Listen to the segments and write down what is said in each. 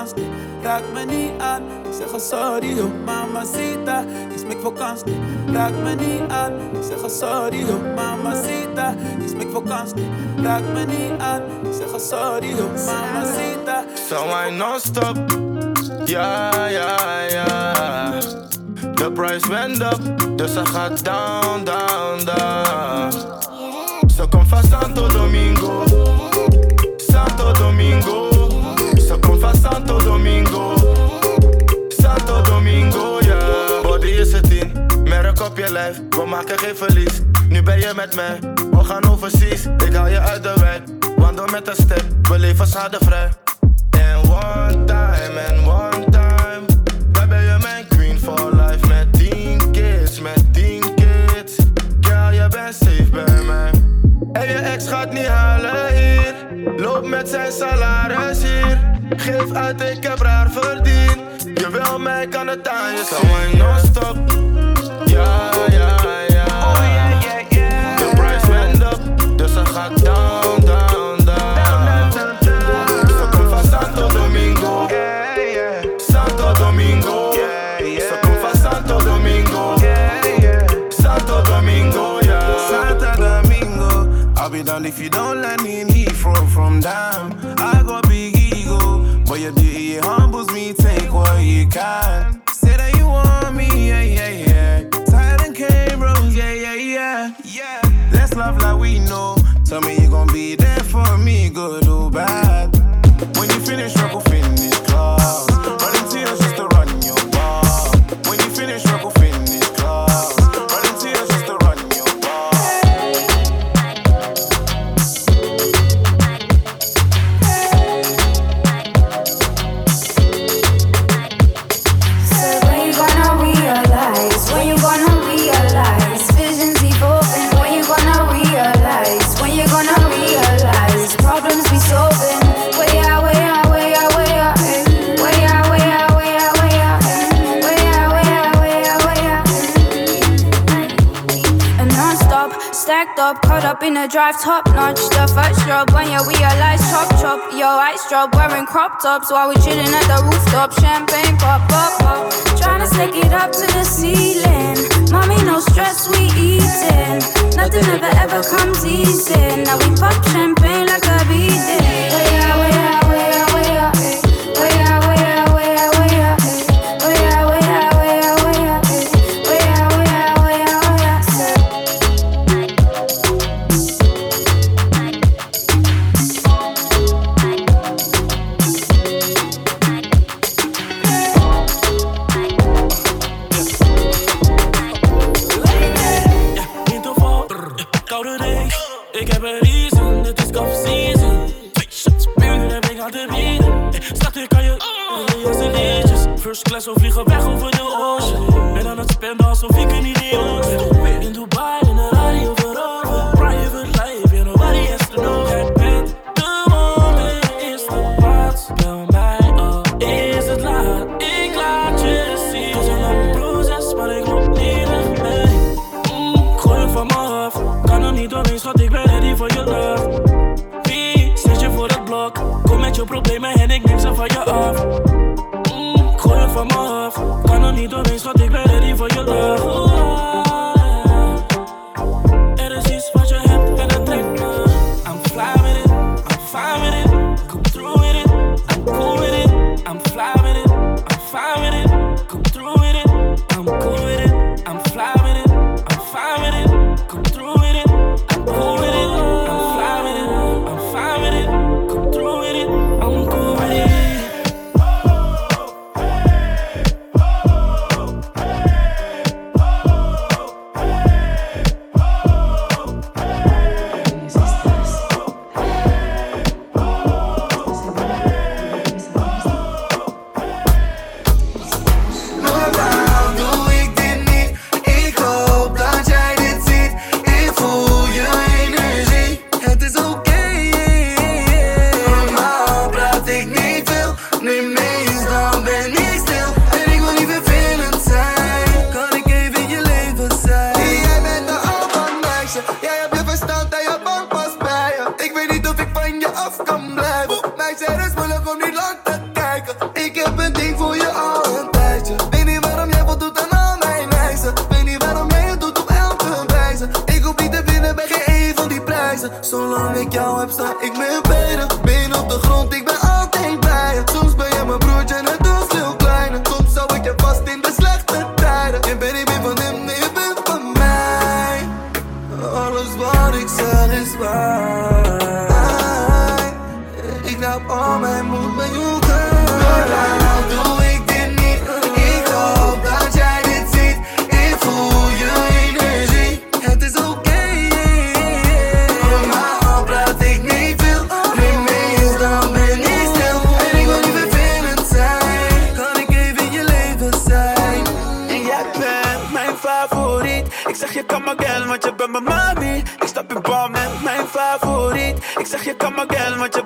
Vakantie, raak me niet aan. Ik zeg haar sorry, oh mamacita. Ik smeek vakantie, raak me niet aan. Ik zeg haar sorry, oh mamacita. Ik smeek vakantie, raak me niet aan. Ik zeg haar sorry, oh mamacita. So I non-stop. Ja, ja, ja. De price went up, dus ze gaat down, down, down. Ze komt van Santo Domingo. Santo Domingo. Lijf. We maken geen verlies. Nu ben je met mij, we gaan overseas. Ik haal je uit de wijk, wandel met een step. We leven schadevrij. En one time, en one time. Dan ben je mijn queen for life. Met tien kids, met tien kids. Girl, je bent safe bij mij. En je ex gaat niet halen hier. Loop met zijn salaris hier. Geef uit, ik heb raar verdiend. Je wil mij, kan het aan je zien. Non-stop. Ja. Down, down, down. Van Santo Domingo. Santo Domingo. Van Santo Domingo. Santo Domingo, yeah. Santo Domingo. I'll be down if you don't let me leave from from down. I got big ego, but your beauty humbles me. Take what you can. Up, in a drive, top notch. The first drop when you realize, chop chop, yo ice drop, wearing crop tops while we chilling at the rooftop, champagne pop pop pop. Trying to stick it up to the ceiling. Mommy, no stress, we eating. Nothing ever ever comes easy. Now we pop champagne like a beating. We vliegen weg over de ocean. Ben aan het spenden alsof ik in ben. In Dubai,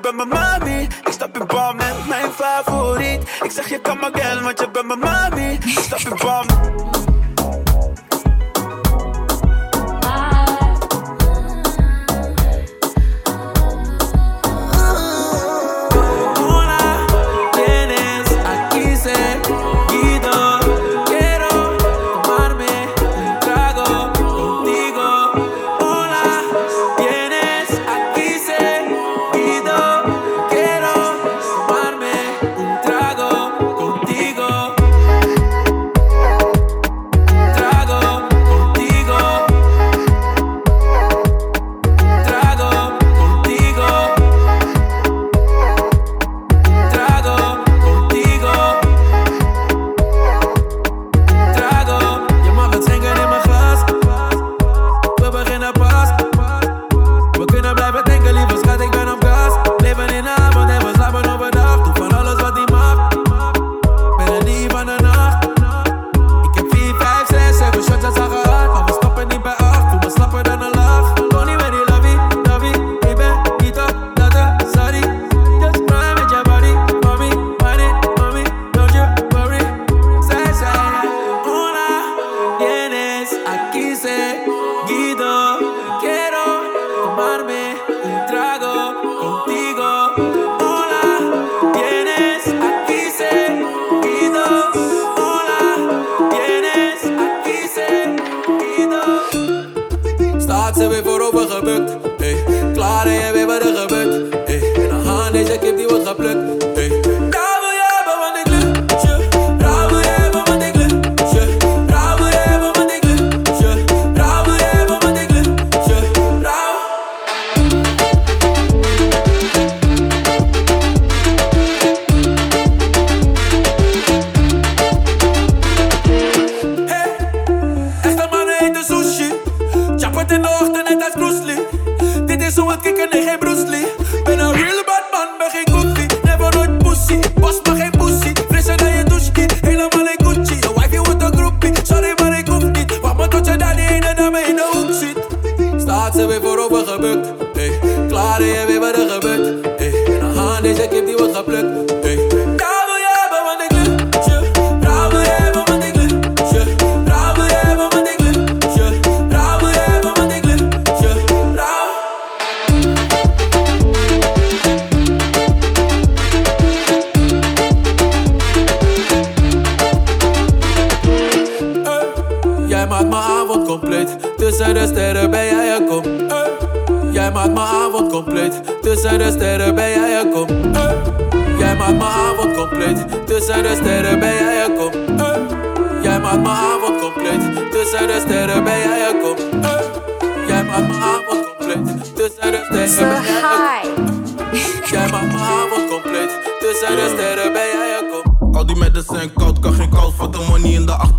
Ben mijn mami. Ik stap in bal met mijn favoriet. Ik zeg je kan maar gelen want je bent mijn mami. Ik stap in bal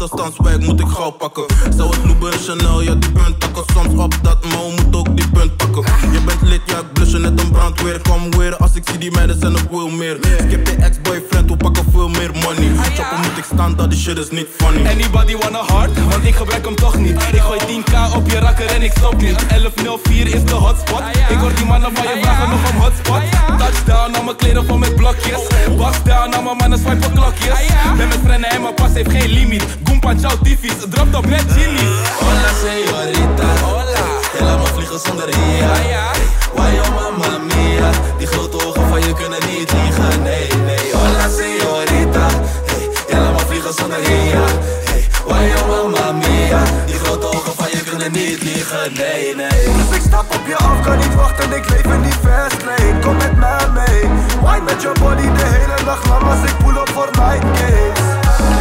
dan moet ik gauw pakken. Zou het Loeber Chanel, ja die punt pakken. Soms op dat mouw moet ook die punt pakken. Je bent lid, ja ik blush net een brandweer. Kom weer als ik zie die meiden zijn nog veel meer Skip de ex-boyfriend, hoe pak niet staan, dat die shit is niet funny. Anybody wanna hard? Want ik gebruik hem toch niet. Ik gooi 10k op je rakker en ik stop niet. 1104 is de hotspot. Ik hoor die mannen van je vragen nog om hotspot. Touchdown, allemaal mijn kleren van met blokjes. Bastdown, al mijn mannen swipen klokjes. mijn met rennen en mijn pas heeft geen limiet. Goomba, ciao, TV's, drop dan met Jimmy. Hola, señorita. Hola. Helemaal vliegen zonder hier. Why, oh mama mia. Die grote ogen van je kunnen niet liegen. Nee, nee Dus ik stap op je af, kan niet wachten, ik leef in die fast lane Kom met mij mee. Wine met je body de hele dag lang als ik pull op voor night games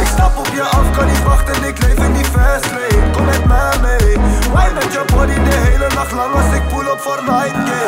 Ik stap op je af, kan niet wachten, ik leef in die fast lane Kom met mij mee. Wine met je body de hele dag lang als ik pull op voor night games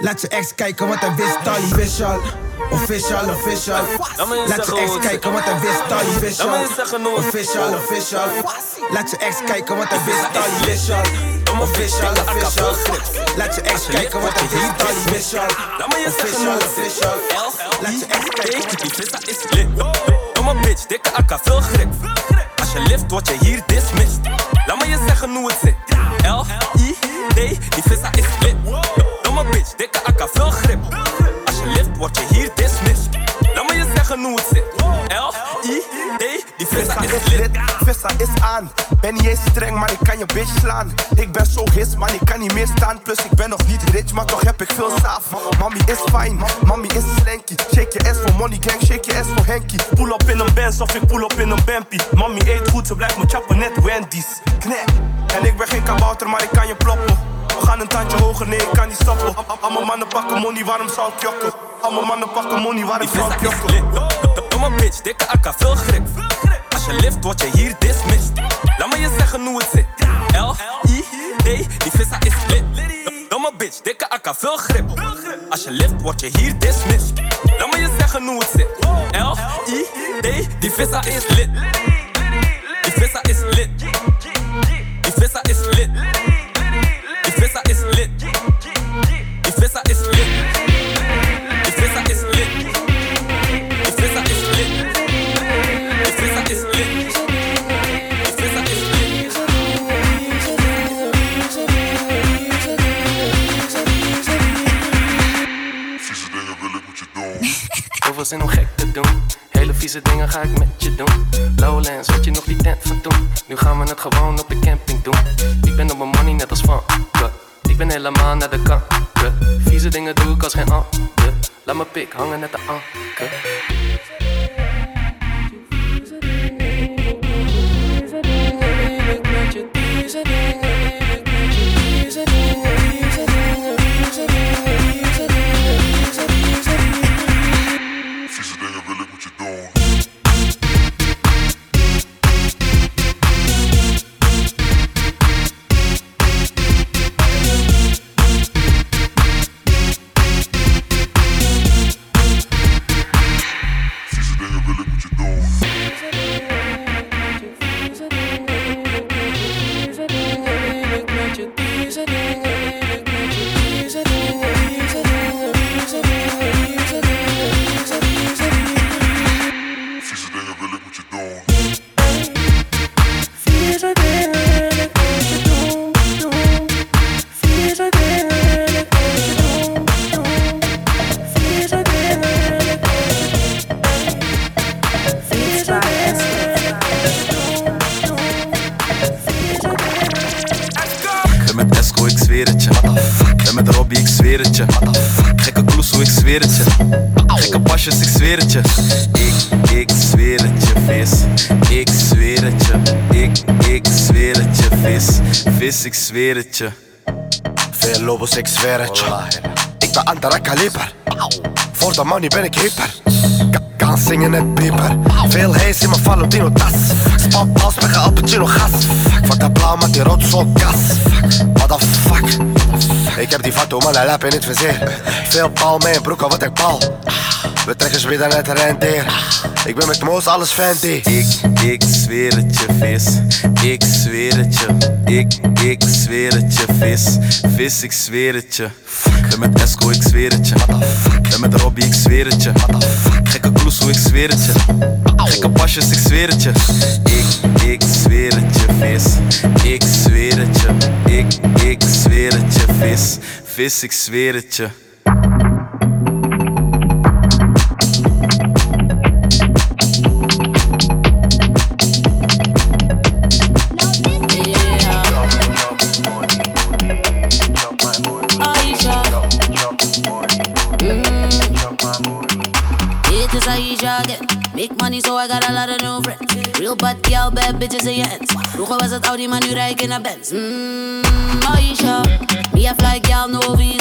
Laat je ex kijken wat hij wist al. Official, official, official. Laat je ex kijken wat hij wist al. Official, official, official. Laat je ex kijken wat hij wist al. Official, official, official. Laat je ex kijken wat hij wist al. Official, official, official. Laat je ex kijken wat hij wist is lit. Domme bitch, dikke akka, veel grip. Als je lift, word je hier dismissed. Laat me je zeggen hoe het zit. L-I-D, die vissa is lit. Bitch, dikke akka, veel grip. Als je lift, word je hier dismissed. Laat me je zeggen hoe het zit. L-I-D, die vissa is lit. Vissa is aan. Ben niet eens streng, maar ik kan je bitch slaan. Ik ben zo his, man, ik kan niet meer staan. Plus ik ben nog niet rich, maar toch heb ik veel saaf. Mami is fijn, mami is slanky. Shake je ass voor money gang, shake je ass voor Henky. Pull op in een Benz of ik pull op in een Bempie. Mami eet goed, ze blijft me chappen, net Wendy's. Knap. En ik ben geen kabouter, maar ik kan je ploppen. We gaan een tandje hoger, nee, ik kan niet stoppen. Allemaal mannen pakken money, waarom zou ik jokken? Allemaal mannen pakken money, waarom zou ik jokken? Domme bitch, dikke akka, veel grip. Als je lift, word je hier dismissed. Laat me je zeggen hoe het zit. L-I-D, die vissa is lit. Domme bitch, dikke akka, veel grip. Als je lift, word je hier dismissed. Laat me je zeggen hoe het zit. L-I-D, die vissa is lit. Die vissa is lit. Zweer het je. Ben met Robbie, ik zweer het je. Gekke kloesoe, ik zweer het je. Gekke pasjes, ik zweer het je. Ik, ik zweer het je, vis. Ik zweer het je. Ik, ik zweer het je, vis. Vis, ik zweer het je. weer lobos, ik zweer het je. Ben andere kaliber. Voor de money ben ik hyper. Ka- Kan zingen net pieper. Veel hees in mijn Valentino tas. Pas met cappuccino gas. Fuck dat blauw met die rood zo'n gas. What the fuck? Ik heb die man, hij lap in het vizier. Veel bal mee in broeken, wat ik bal. We trekken weer net een renteer. Ik ben met Moos, alles fancy. Ik, ik zweer het je, vis. Ik zweer het je. Ik, ik zweer het je, vis. Vis, ik zweer het je. Ben met Esco, ik zweer het je. Ben met Robbie, ik zweer het je. Gekke kloesoe, ik zweer het je. Gekke pasjes, ik zweer het je. Ik, ik zweer het je, vis. Ik zweer het je. Ik, ik zweer het je, vis. Vis, ik zweer het je. Audi, man, mm, you like in a Benz. Mmm, Aisha. Me a fly girl, no visa.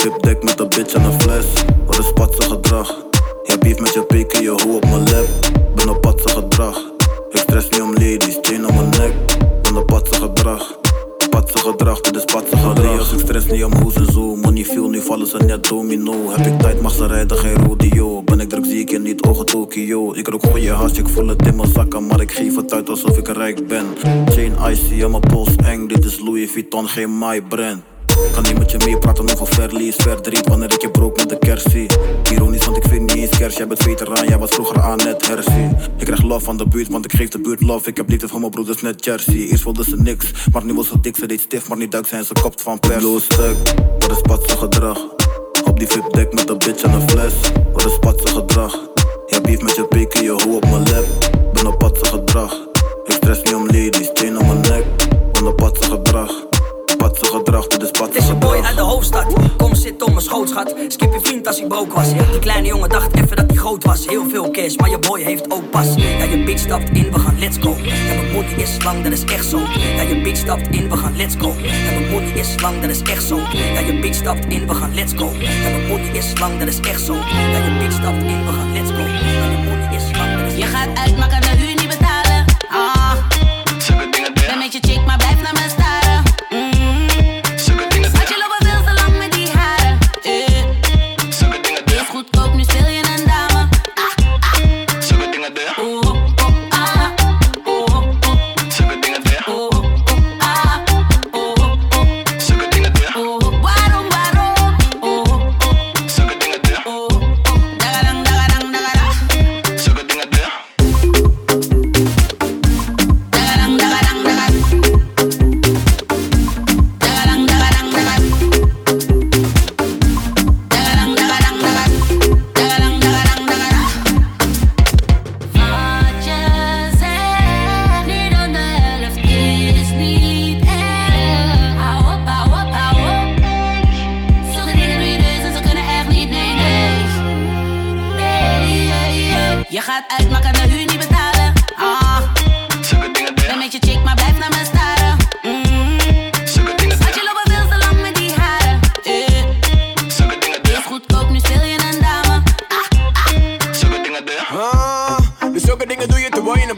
VIP deck met een bitch en een fles, wat is patse gedrag? Je beef met je pik en je hoe op mijn lip, ben op patse gedrag. Ik stress niet om ladies, chain om mijn nek, ben op patse gedrag. Patse gedrag, dit is patse gedrag. Ik stress niet om hoe ze zo, money veel, nu vallen ze net domino. Heb ik tijd, mag ze rijden, geen rodeo. Ben ik druk, zie ik je niet, ogen Tokio. Ik rook goeie hash, ik voel het in mijn zakken, maar ik geef het uit alsof ik rijk ben. Chain icy en mijn pols eng, dit is Louis Vuitton, geen my brand. Kan niet met je meepraten over verlies, verdriet wanneer ik je broek met de kerst zie. Ironisch, want ik vind niet eens kerst, jij bent veteraan, jij was vroeger aan net hersie. Ik krijg love van de buurt, want ik geef de buurt love. Ik heb liefde van mijn broeders net Jersey. Eerst wilden ze niks, maar nu was ze dik, ze deed stief, maar nu duik zijn ze kopt van pers. Blow stuk, wat is patse gedrag? Op die VIP met een bitch en een fles, wat is patse gedrag? Je beef met je pik en je hoe op mijn lip, ben op patse gedrag. Ik stress niet om ladies, chain om mijn nek, ben op patse gedrag. Patse gedrag, dit is patse Het is een boy uit de hoofdstad. Kom zit op mijn schoot, schat. Skip je vriend als hij broke was. Die kleine jongen dacht even dat hij groot was. Heel veel cash, maar je boy heeft ook pas. Ja, je bitch stapt in, we gaan let's go. En mijn money is lang, dat is echt zo. Ja, je bitch stapt in, we gaan let's go. En mijn money is lang, dat is echt zo. Ja, je bitch stapt in, we gaan let's go. En mijn money is lang, dat is echt zo. Ja, je bitch stapt in, we gaan let's go. En mijn money is lang, dat is Je gaat uit, maar kan de huur niet betalen.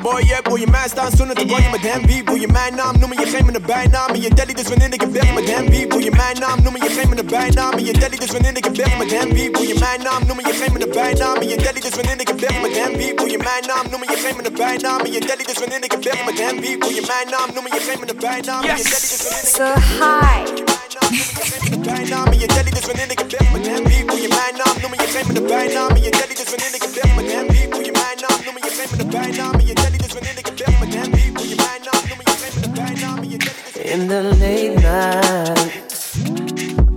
Boy hebt, wil je mij staan zonder te je met hem wie? Wil je mijn naam noemen, je geeft me een bijnaam. En je daddy, dus wanneer ik heb je met hem wie? Wil je mijn naam noemen, je geeft me een bijnaam. En je daddy, dus wanneer ik heb je met hem wie? Wil je mijn naam noemen, je geeft me een bijnaam. En je daddy, dus wanneer ik heb je met hem wie? Wil je mijn naam noemen, je geeft me een bijnaam. En je daddy, dus wanneer ik heb je met hem wie? Wil je mijn naam noemen, je geeft me een bijnaam. En je daddy, dus wanneer ik So high. bijnaam. En je daddy, dus wanneer ik heb je met hem wie? Wil je mijn naam noemen, je geeft me een bijnaam. En je daddy, dus wanneer ik heb je met hem In the late night,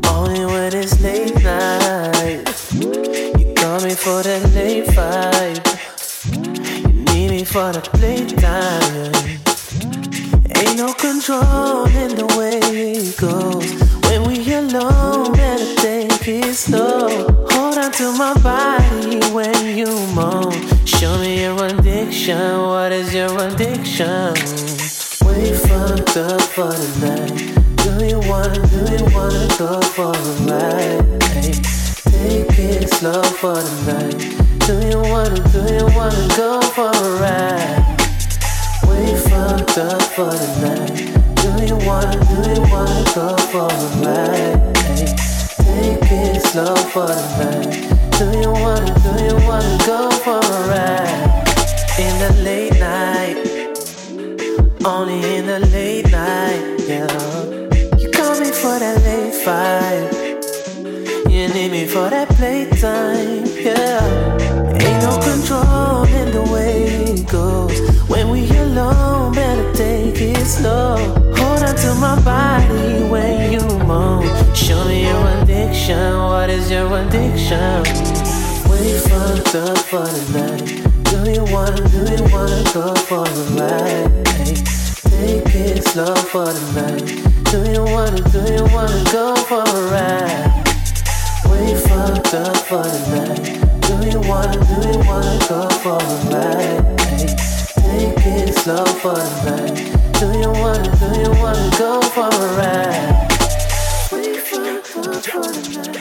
only when it's late night. You call me for that late vibe. You need me for the playtime. Ain't no control in the way it goes. When we alone, better take it slow. Hold on to my body when you moan. Show me your addiction. What is your addiction? We fucked up for the night. Do you wanna, do you wanna go for a ride? Hey, take it slow for the night. Do you wanna, do you wanna go for a ride? We fucked up for the night. Do you wanna, do you wanna go for a ride? Hey, take it slow for the night. Do you wanna, do you wanna go for a ride? In the late night, only in the late night, yeah. You call me for that late fight. You need me for that playtime, yeah. Ain't no control in the way it goes. When we alone, better take it slow. Hold on to my body when you moan. Show me your addiction. What is your addiction? Up for the night. Do you wanna, do you wanna go for a ride? Take it slow for the night. Do you wanna, do you wanna go for a ride? We fucked up for the night. Do you wanna, do you wanna go for a ride? Take it slow for the. Do you wanna, do you wanna go for a ride? We fucked up for the night.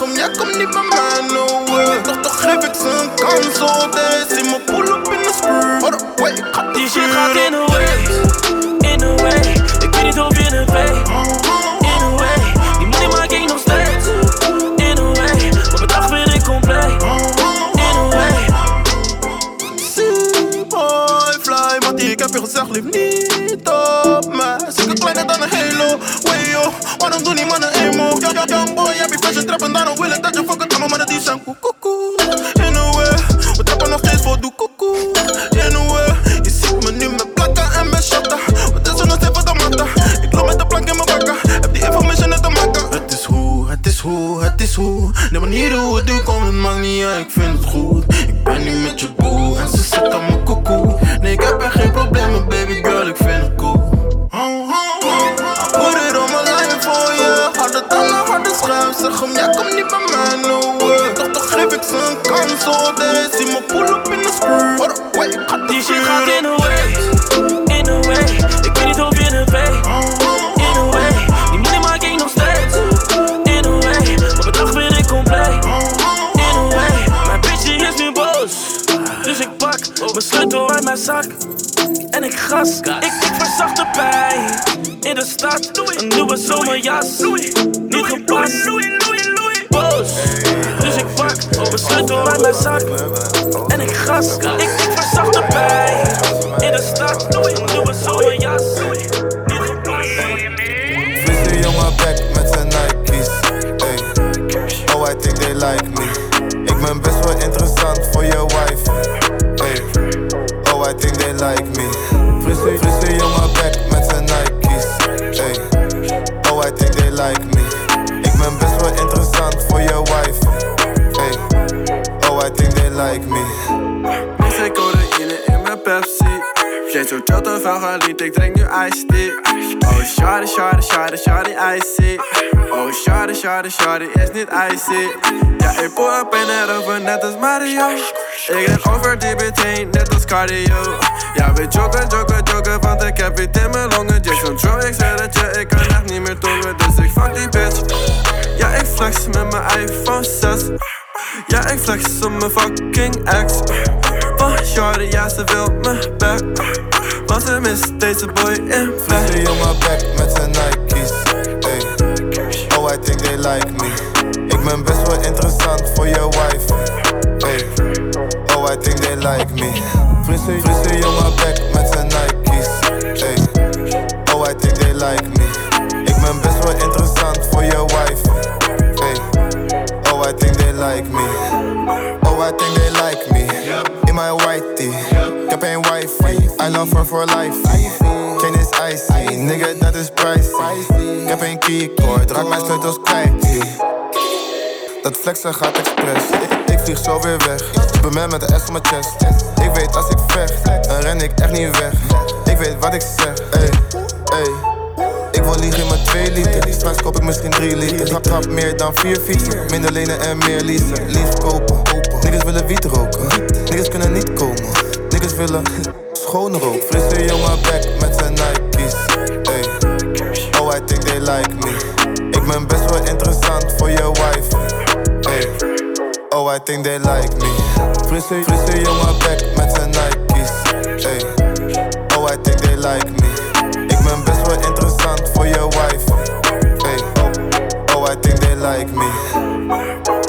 Hem, jij komt niet bij mij, no way. Toch, toch geef ik oh deze. Zie me pull up in up, wait, ik ga Die shit gaat way, De manier hoe het doe, komt het maakt niet ik vind het goed. Ik ben nu met je zomerjas. Niet gepast, boos. Dus ik pak mijn sleutel uit mijn zak. En ik gas, ik, verzacht de pijn. In de stad, een nieuwe zomerjas. Zo chill te veel geliefd, ik drink nu iced tea. Oh shawty, shawty, shawty, shawty, icy Oh shawty, shawty, shawty, is niet icy. Ja, ik pull up in het over, net als Mario. Ik ren over die heen, net als cardio. Ja, we joggen, joggen, joggen, want ik heb iets in mijn longen. Jason ik zeg dat je, ik kan echt niet meer tongen Dus ik fuck die bitch. Ja, ik flex met mijn iPhone 6 Ja, ik flex op mijn fucking ex Oh, shorty, ja, ze wil me back Want ze mist deze boy in flex Frisse jongen back met zijn Nike's. Ey. Oh, I think they like me. Ik ben best wel interessant voor je wife. Ey. Oh, I think they like me. Frisse, frisse jongen back zijn Nike's. Ey. Oh, I think they like me. Ik ben best wel interessant voor je wife. Ey. Oh, I think they like me. Oh, I think they like me. Her for life. Geen is icy. Nigga, dat is pricey. Ik heb een keycord. Raak mijn sleutels kwijt. Dat flexen gaat expres. Ik, vlieg zo weer weg. Ik ben met de S op mijn chest. Ik weet als ik vecht, dan ren ik echt niet weg. Ik weet wat ik zeg. Ey, ey. Ik wil liegen mijn 2 liter. Straks koop ik misschien 3 liter. Trap, trap meer dan 4 fietsen. Minder lenen en meer leasen. Liefst kopen. Niggas willen wiet roken. Niggas kunnen niet komen. Niggas willen schoon rook. Frisse jongen back met zijn Nike's. Ey. Oh, I think they like me. Ik ben best wel interessant voor je wife. Ey. Oh, I think they like me. Frisse, frisse jongen back met zijn Nike's. Ey. Oh, I think they like me. Ik ben best wel interessant voor je wife. Ey. Oh, oh, I think they like me.